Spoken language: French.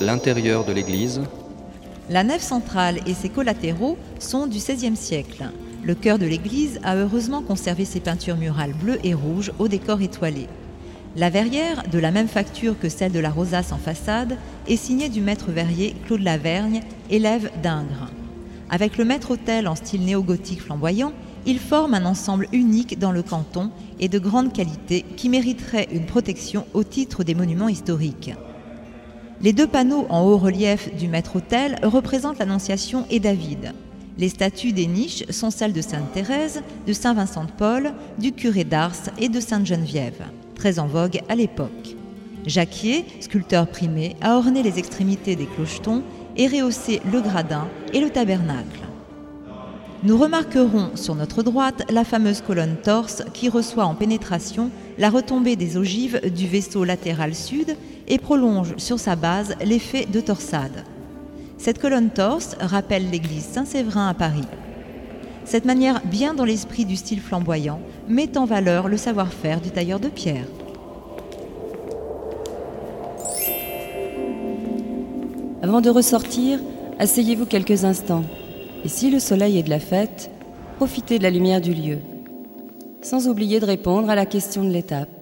l'intérieur de l'église. La nef centrale et ses collatéraux sont du XVIe siècle. Le chœur de l'église a heureusement conservé ses peintures murales bleues et rouges au décor étoilé. La verrière, de la même facture que celle de la rosace en façade, est signée du maître verrier Claude Lavergne, élève d'Ingres. Avec le maître-autel en style néo-gothique flamboyant, il forme un ensemble unique dans le canton et de grande qualité qui mériterait une protection au titre des monuments historiques. Les deux panneaux en haut relief du maître-autel représentent l'Annonciation et David. Les statues des niches sont celles de Sainte Thérèse, de Saint Vincent de Paul, du curé d'Ars et de Sainte Geneviève, très en vogue à l'époque. Jacquier, sculpteur primé, a orné les extrémités des clochetons et rehaussé le gradin et le tabernacle. Nous remarquerons sur notre droite la fameuse colonne torse qui reçoit en pénétration la retombée des ogives du vaisseau latéral sud et prolonge sur sa base l'effet de torsade. Cette colonne torse rappelle l'église Saint-Séverin à Paris. Cette manière, bien dans l'esprit du style flamboyant, met en valeur le savoir-faire du tailleur de pierre. Avant de ressortir, asseyez-vous quelques instants. Et si le soleil est de la fête, profitez de la lumière du lieu. Sans oublier de répondre à la question de l'étape.